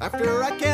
after I came.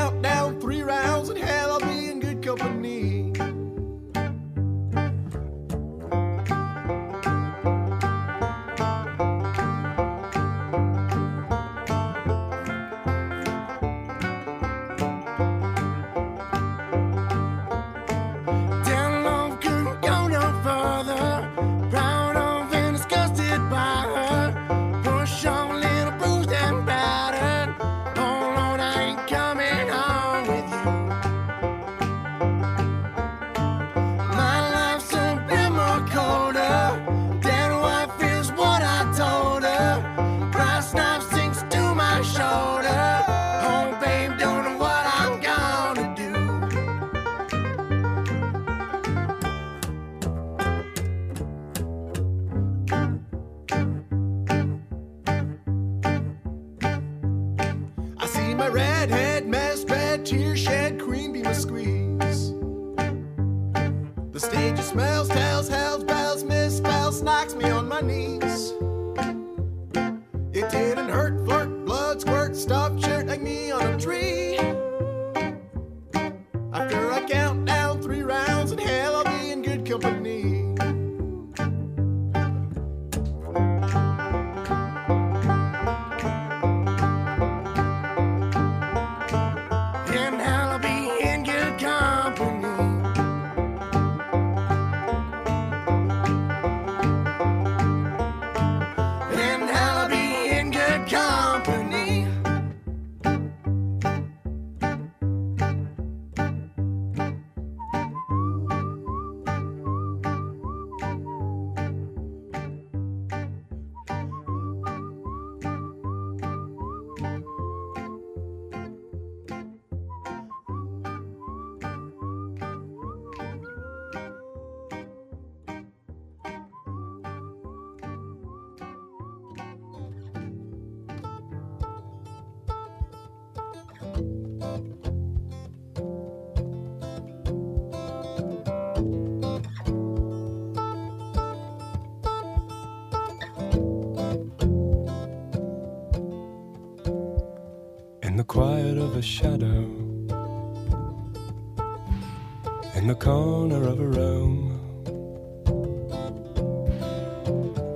Corner of a room,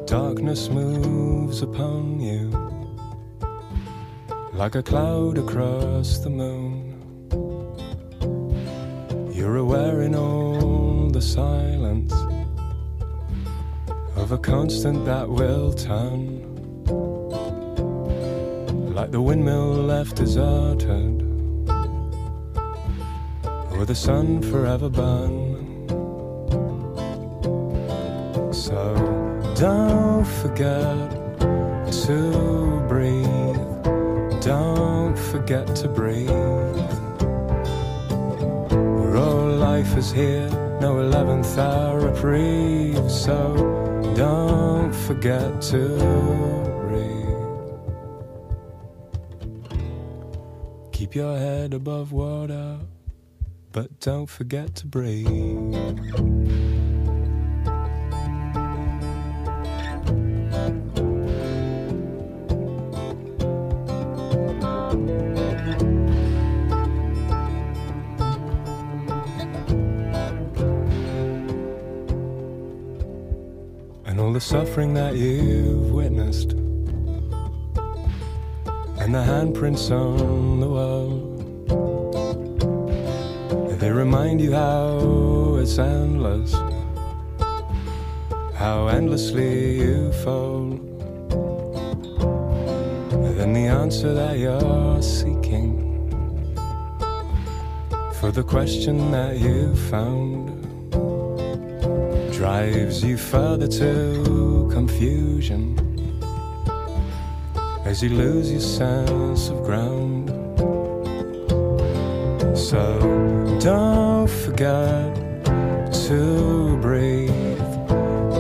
darkness moves upon you like a cloud across the moon. You're aware in all the silence of a constant that will turn like the windmill left deserted, or the sun forever burn. So don't forget to breathe, don't forget to breathe. Where all life is here, no 11th hour reprieve, so don't forget to breathe. Keep your head above water, but don't forget to breathe. And all the suffering that you've witnessed and the handprints on the wall. Remind you how it's endless, how endlessly you fall. Then the answer that you're seeking for the question that you found drives you further to confusion as you lose your sense of ground. So don't forget to breathe.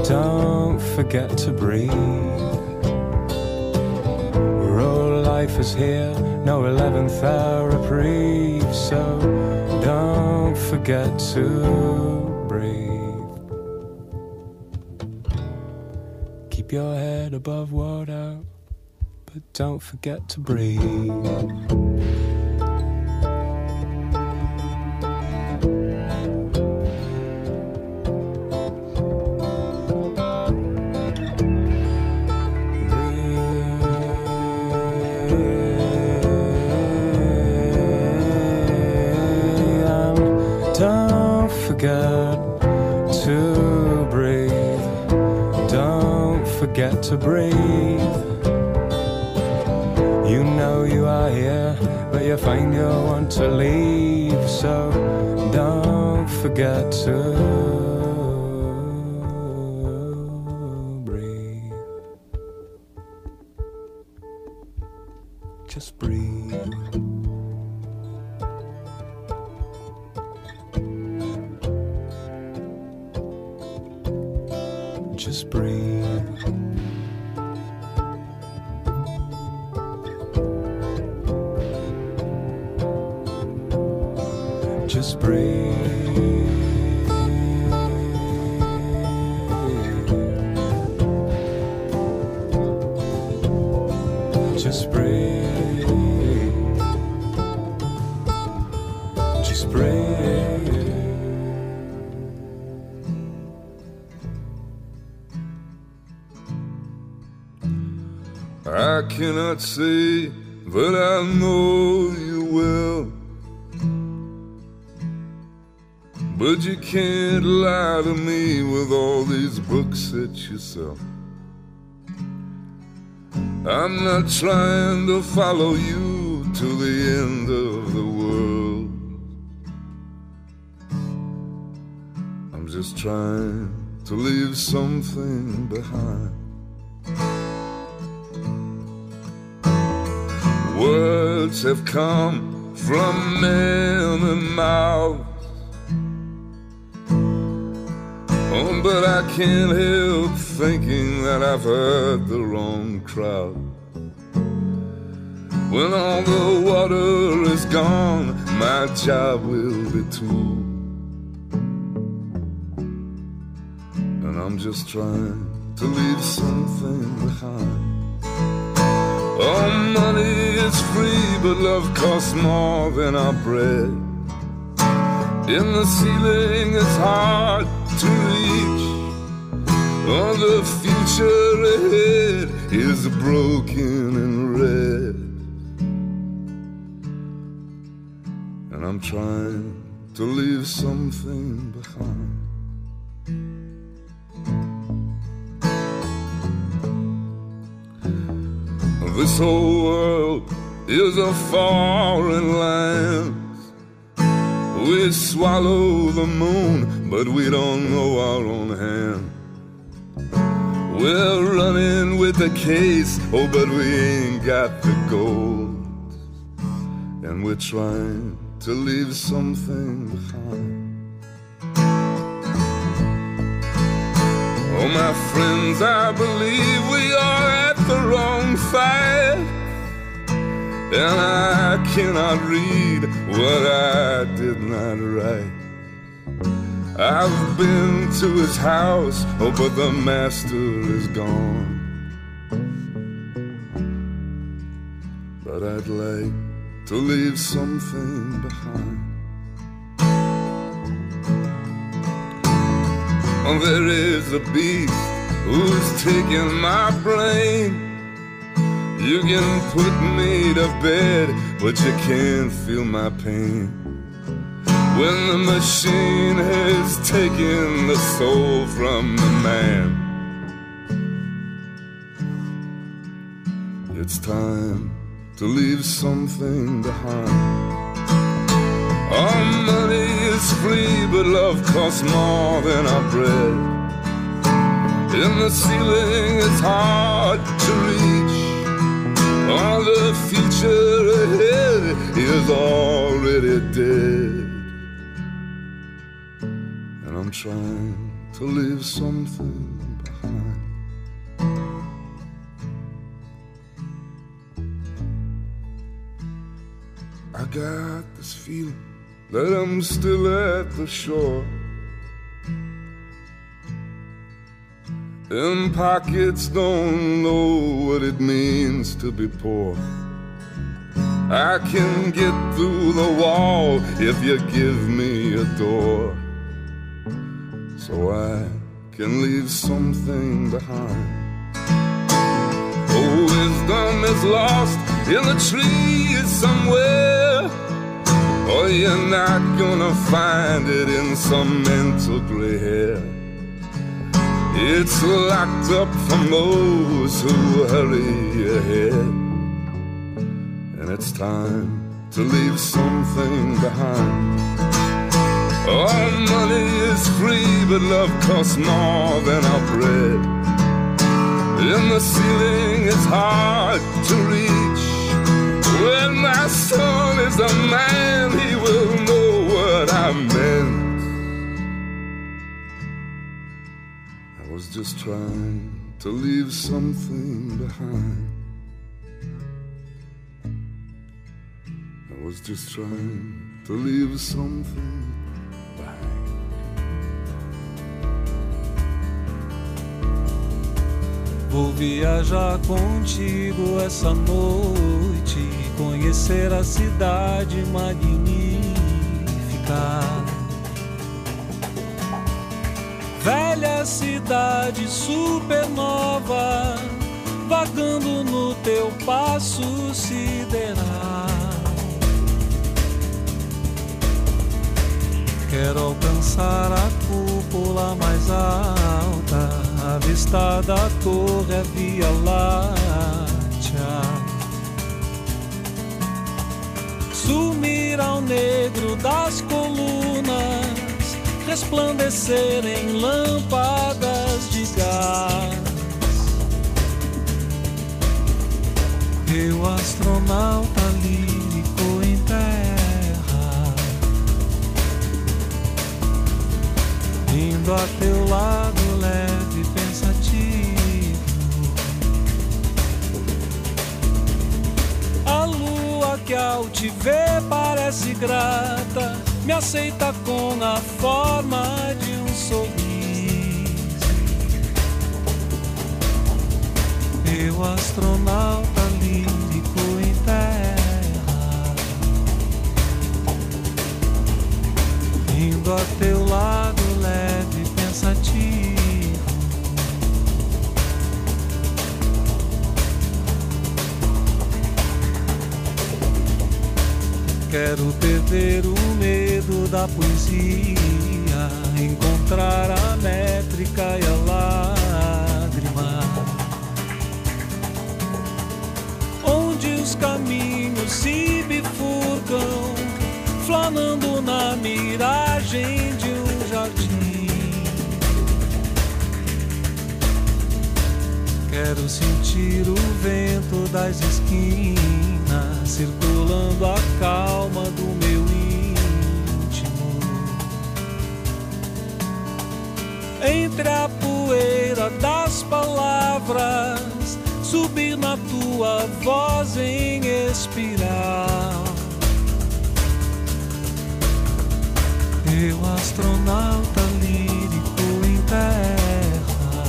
Don't forget to breathe. We're life is here, no 11th hour reprieve. So don't forget to breathe. Keep your head above water, but don't forget to breathe. To breathe. You know you are here, but you find you want to leave, so don't forget to. Books that you sell. I'm not trying to follow you to the end of the world. I'm just trying to leave something behind. Words have come from many mouths. But I can't help thinking that I've heard the wrong crowd. When all the water is gone, my job will be too. And I'm just trying to leave something behind. Oh, money is free, but love costs more than our bread. In the ceiling, it's hard to reach. Oh, the future ahead is broken and red. And I'm trying to leave something behind. This whole world is a foreign land. We swallow the moon, but we don't know our own hand. We're running with the case, oh, but we ain't got the gold. And we're trying to leave something behind. Oh, my friends, I believe we are at the wrong fight. And I cannot read what I did not write. I've been to his house, oh, but the master is gone. But I'd like to leave something behind. Oh, there is a beast who's taking my brain. You can put me to bed, but you can't feel my pain. When the machine has taken the soul from the man, it's time to leave something behind. Our money is free, but love costs more than our bread. In the ceiling, it's hard to reach. All the future ahead is already dead. I'm trying to leave something behind. I got this feeling that I'm still at the shore. And pockets don't know what it means to be poor. I can get through the wall if you give me a door. So I can leave something behind. Oh, wisdom is lost in the trees somewhere. Or you're not gonna find it in some mental gray hair. It's locked up from those who hurry ahead. And it's time to leave something behind. All money is free, but love costs more than our bread. And the ceiling is hard to reach. When my son is a man, he will know what I meant. I was just trying to leave something behind. I was just trying to leave something Vou viajar contigo essa noite, conhecer a cidade magnífica. Velha cidade supernova, vagando no teu passo sideral. Quero alcançar a cúpula mais alta, a vista da torre, a Via Láctea. Sumir ao negro das colunas, resplandecer em lâmpadas de gás. Eu, astronauta lírico em terra, indo a teu lado que ao te ver parece grata, me aceita com a forma de um sorriso. Eu, astronauta lírico em terra, indo a teu lado Quero perder o medo da poesia, encontrar a métrica e a lágrima. Onde os caminhos se bifurcam, flanando na miragem de um jardim. Quero sentir o vento das esquinas, a calma do meu íntimo. Entre a poeira das palavras, subir na tua voz em espiral. Eu, astronauta lírico em terra,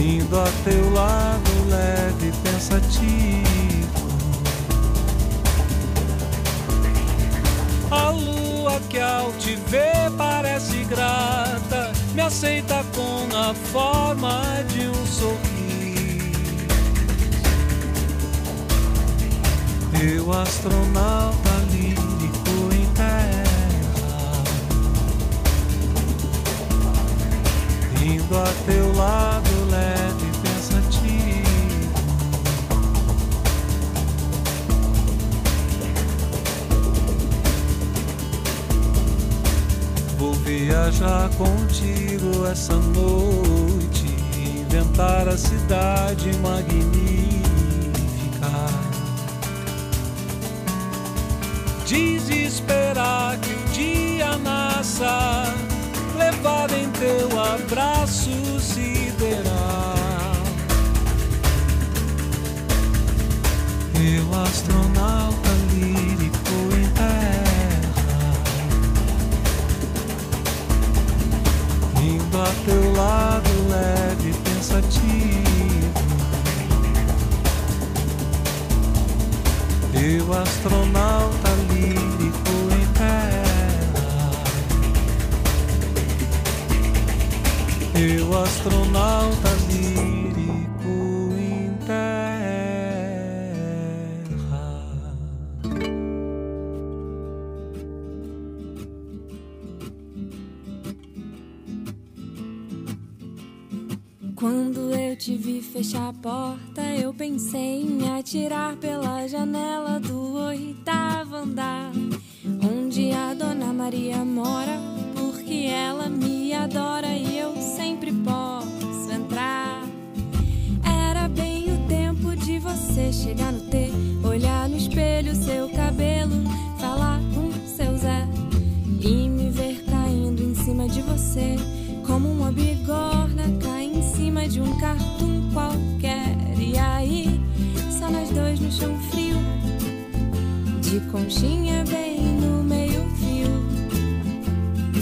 indo a teu lado leve e pensativo. A lua que ao te ver parece grata, me aceita com a forma de um sorriso. Eu, astronauta lírico em terra, indo a teu lado leve viajar contigo essa noite, inventar a cidade magnífica. Desesperar que o dia nasça, levado em teu abraço sideral. astronauta lírico indo a teu lado leve e pensativo. Eu astronauta lírico em terra, eu astronauta lírico te vi fechar a porta, eu pensei em atirar pela janela do oitavo andar, onde a Dona Maria mora, porque ela me adora e eu sempre posso entrar. Era bem o tempo de você chegar no T, olhar no espelho seu cabelo, falar com seu Zé e me ver caindo em cima de você, como uma cima de um cartoon qualquer. E aí, só nós dois no chão frio, de conchinha bem no meio-fio,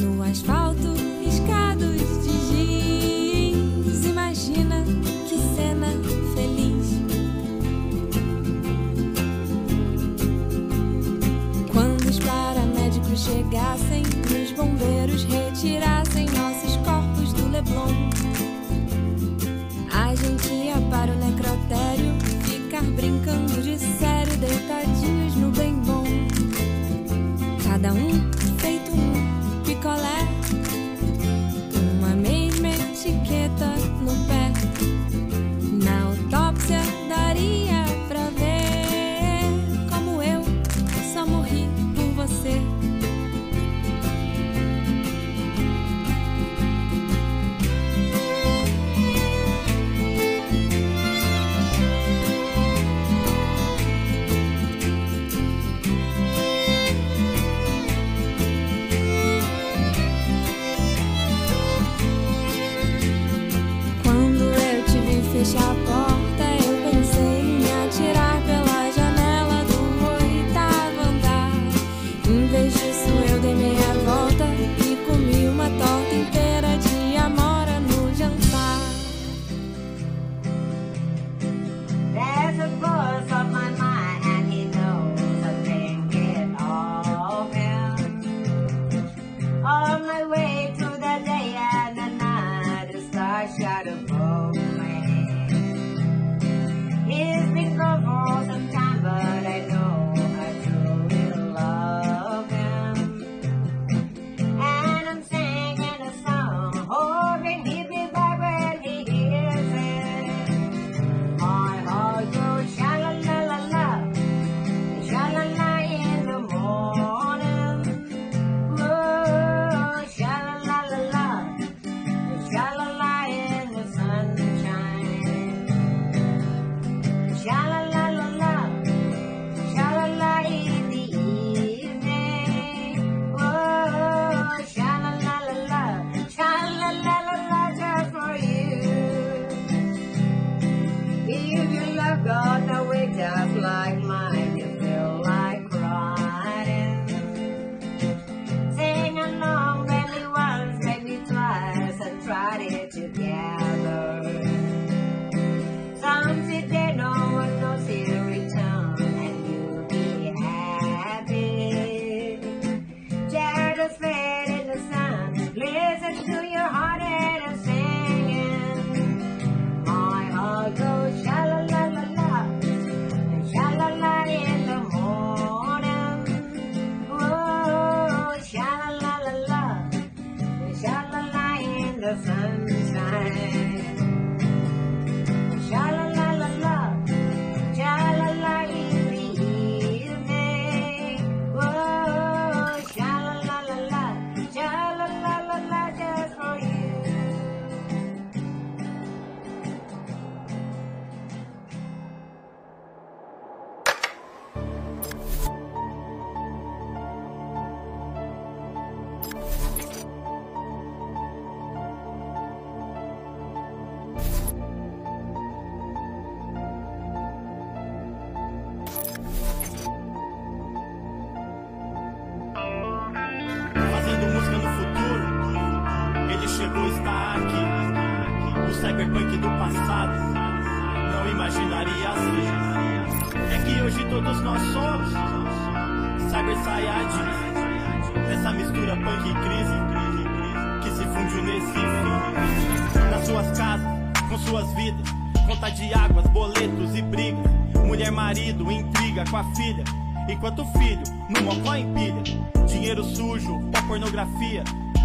no asfalto riscados de giz. Imagina que cena feliz. Quando os paramédicos chegassem, os bombeiros retirassem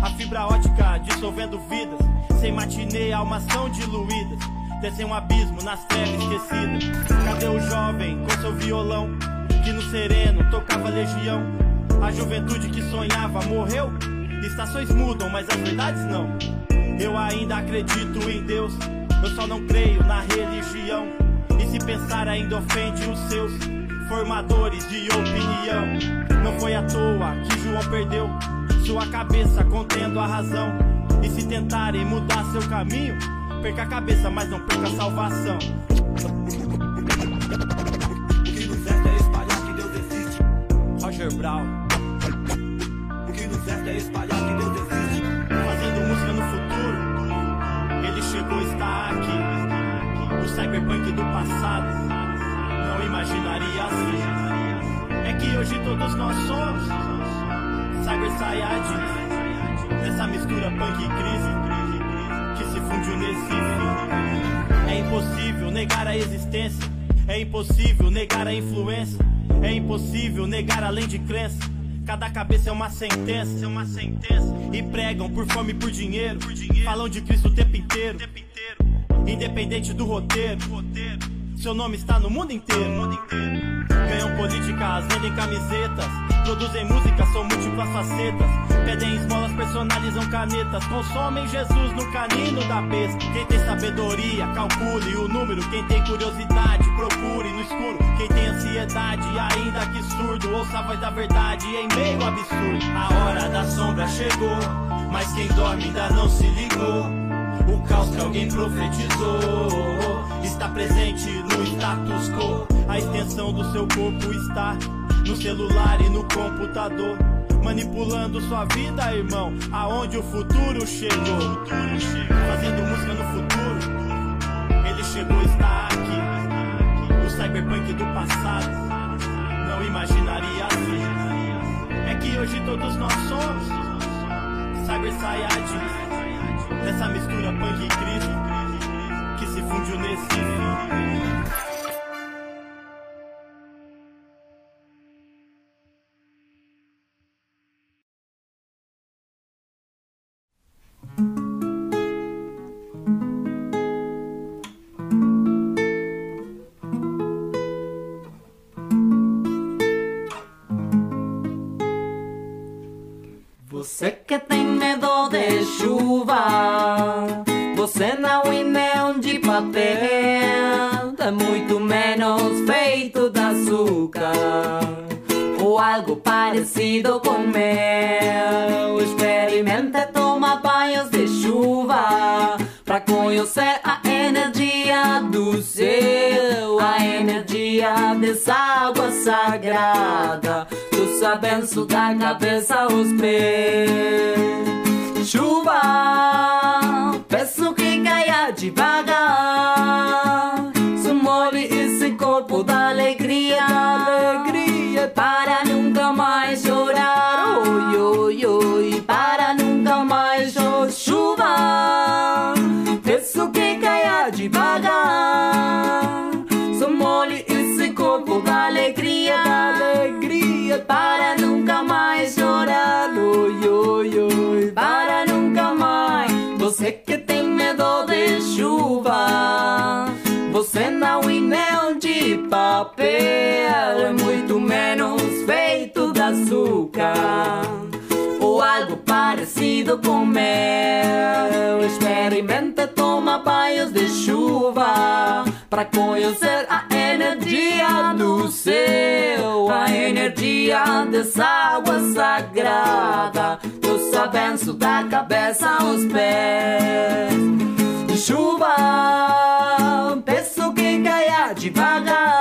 A fibra ótica dissolvendo vidas. Sem matinê, almação diluídas. Descem um abismo nas trevas esquecidas. Cadê o jovem com seu violão? Que no sereno tocava legião. A juventude que sonhava morreu. Estações mudam, mas as verdades não. Eu ainda acredito em Deus. Eu só não creio na religião. E se pensar ainda ofende os seus formadores de opinião. Não foi à toa que João perdeu sua cabeça contendo a razão. E se tentarem mudar seu caminho, perca a cabeça, mas não perca a salvação. O que nos resta é espalhar que Deus existe. Roger Brown, O que nos resta é espalhar que Deus existe. fazendo música no futuro. Ele chegou, está aqui. O cyberpunk do passado não imaginaria assim. É que hoje todos nós somos Cyber Saiyajin, essa mistura punk e crise que se fundiu nesse. É impossível negar a existência, é impossível negar a influência, é impossível negar além de crença. Cada cabeça é uma sentença, é uma sentença. E pregam por fome e por dinheiro, falam de Cristo o tempo inteiro, independente do roteiro. Seu nome está no mundo inteiro. Ganham políticas, vendem camisetas. Produzem música, são múltiplas facetas. Pedem esmolas, personalizam canetas. Consomem Jesus no canino da besta. Quem tem sabedoria, calcule o número. Quem tem curiosidade, procure no escuro. Quem tem ansiedade, ainda que surdo, ouça a voz da verdade em meio absurdo. A hora da sombra chegou, mas quem dorme ainda não se ligou. O caos que alguém profetizou está presente no status quo. A extensão do seu corpo está no celular e no computador. Manipulando sua vida, irmão, aonde o futuro chegou. Fazendo música no futuro, ele chegou, está aqui. O cyberpunk do passado não imaginaria assim. É que hoje todos nós somos Cyber Saiyajin. Essa mistura punk e crise que se fundiu nesse. Você que tem medo de chuva, você não é nem de papel, é muito menos feito de açúcar ou algo parecido com mel. Experimente tomar banhos de chuva para conhecer a energia do céu, a energia dessa água sagrada. Dos abenços da cabeça aos pés. Chuva, peço que caia devagar. Se molhe esse corpo da alegria, papel, é muito menos feito de açúcar ou algo parecido com mel. Experimente tomar banhos de chuva para conhecer a energia do céu, a energia dessa água sagrada. Dos abenços da cabeça aos pés. Chuva, devagar.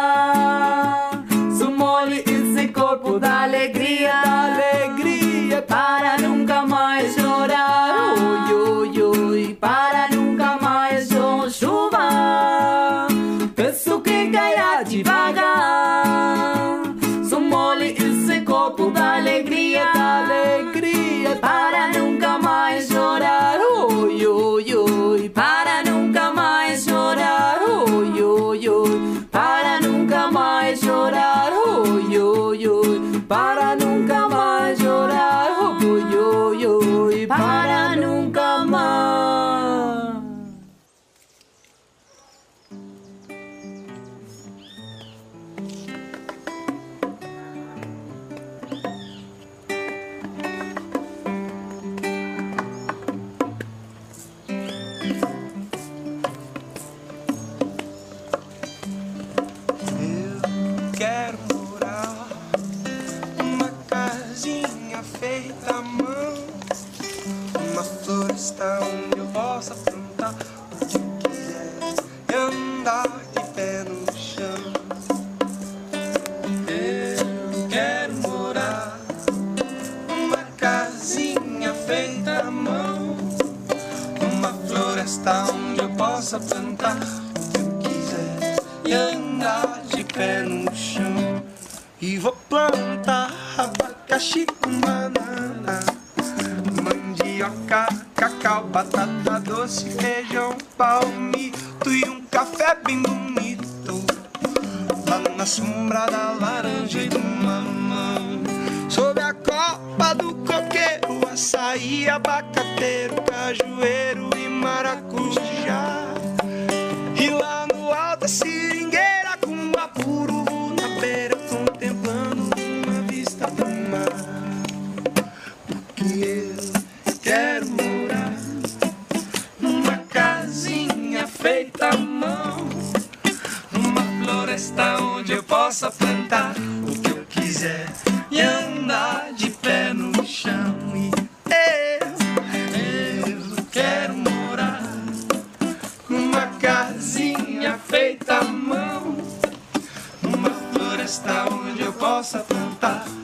Possa plantar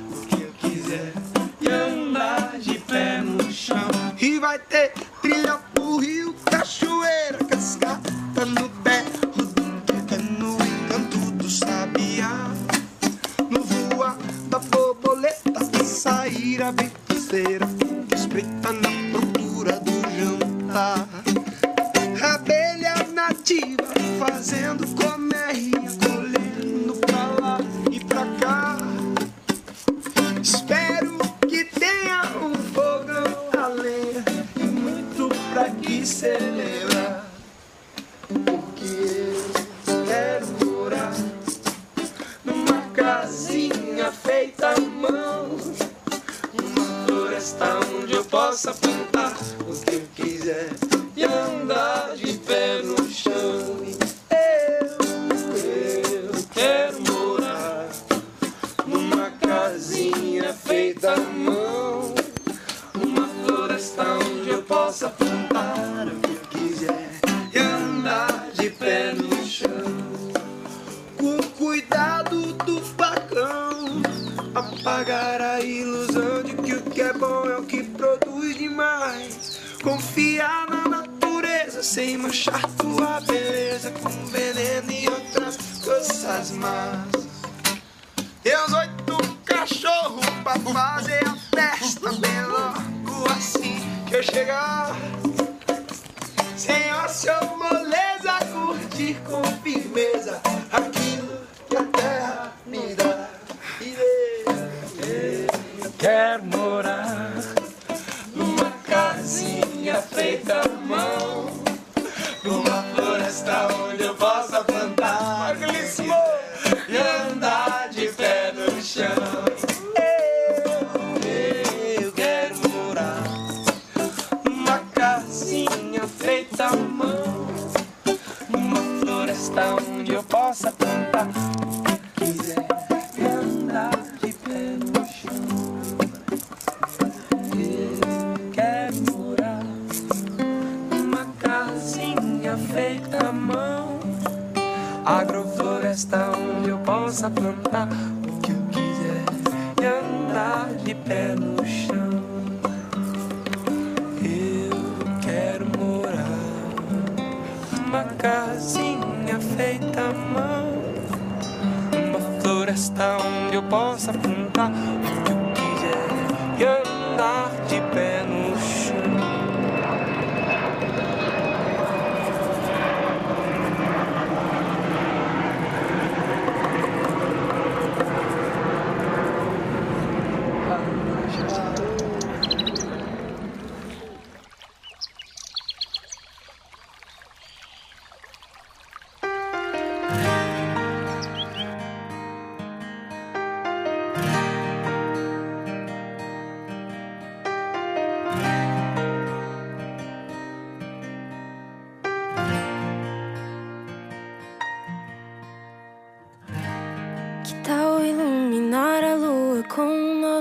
chegar.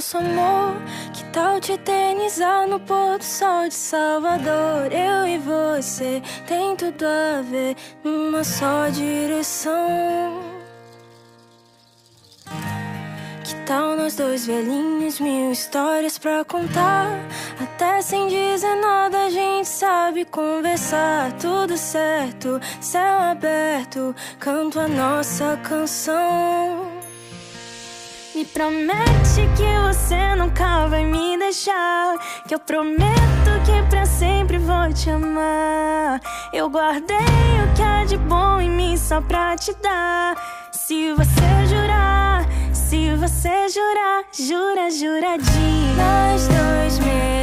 Nosso amor? Que tal te eternizar no pôr do sol de Salvador? Eu e você tem tudo a ver numa só direção. Que tal nós dois velhinhos, mil histórias pra contar? Até sem dizer nada a gente sabe conversar. Tudo certo, céu aberto, canto a nossa canção. Me promete que você nunca vai me deixar. Que eu prometo que pra sempre vou te amar. Eu guardei o que há de bom em mim só pra te dar. Se você jurar, se você jurar, jura, juradinho. Nós dois melhor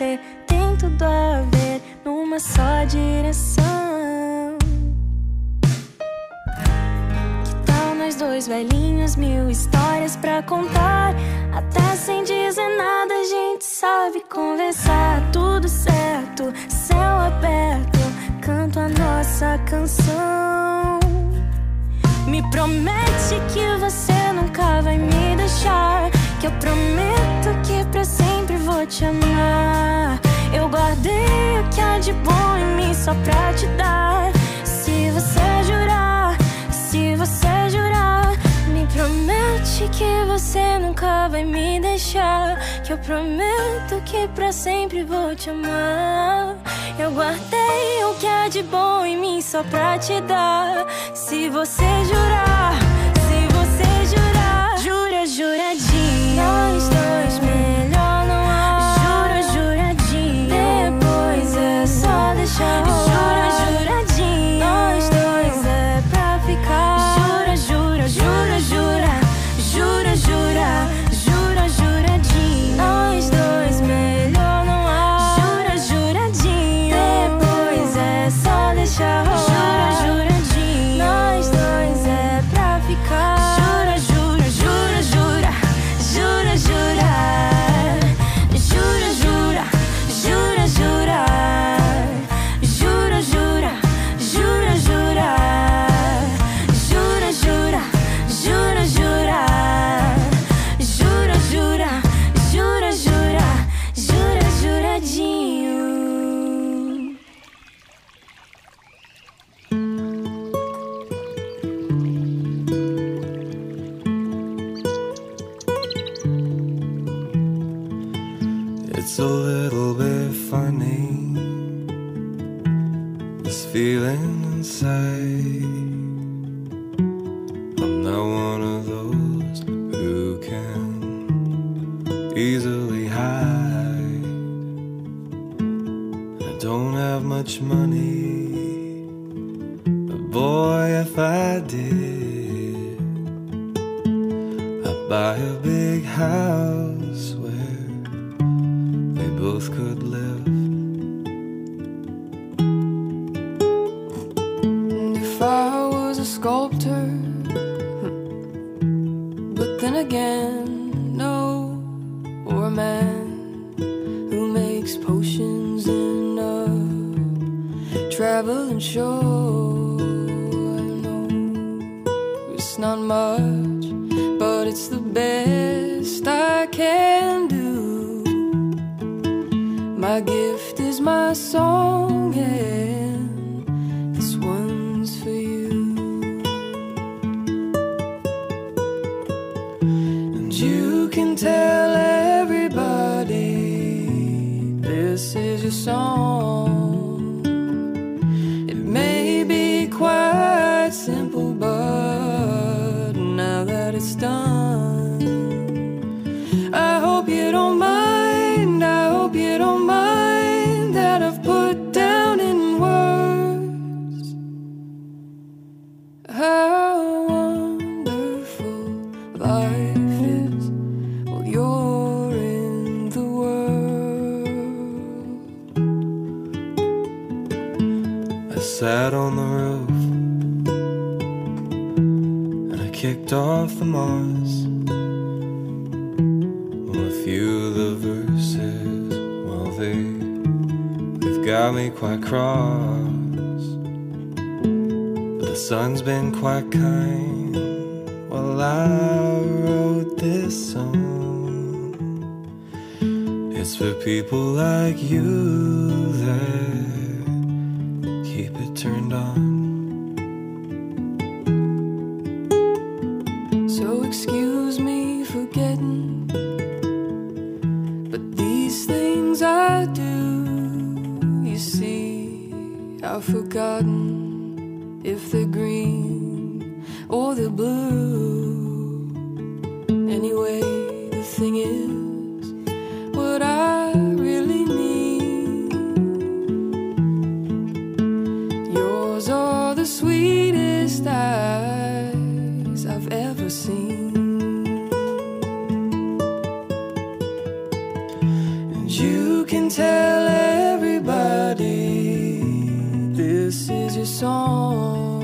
você tem tudo a ver numa só direção. Que tal nós dois velhinhos, mil histórias pra contar? Até sem dizer nada a gente sabe conversar. Tudo certo, céu aberto, canto a nossa canção. Me promete que você nunca vai me deixar. Que eu prometo que pra sempre vou te amar. Eu guardei o que há de bom em mim só pra te dar. Se você jurar, se você jurar, me promete que você nunca vai me deixar. Que eu prometo que pra sempre vou te amar. Eu guardei o que há de bom em mim só pra te dar. Se você jurar, it's done, song.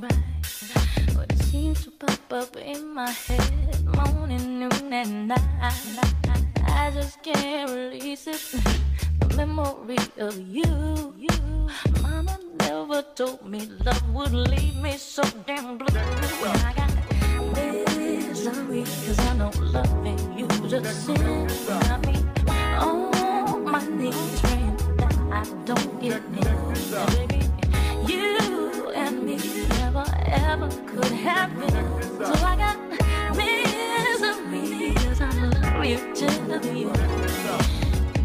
feeling right. But it seems to pop up in my head, morning, noon, and night. I just can't release it. The memory of you, you. Mama never told me love would leave me so damn blue. And I got misery, cause I know loving you just sins got me on my knees, praying that I don't get it. Baby, you and me never ever could have been, So I got millions of reasons I love you, tell you.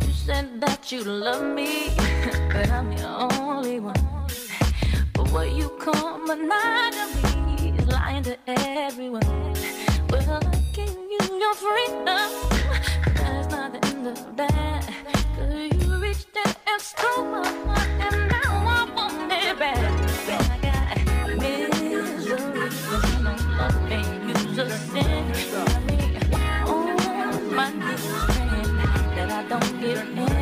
You said that you love me, but I'm the only one. But what you call monogamy is lying to everyone. Well, I gave you your freedom. That's not the end of that. Cause you reached out and stole my heart, and now I want it back. know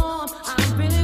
I've been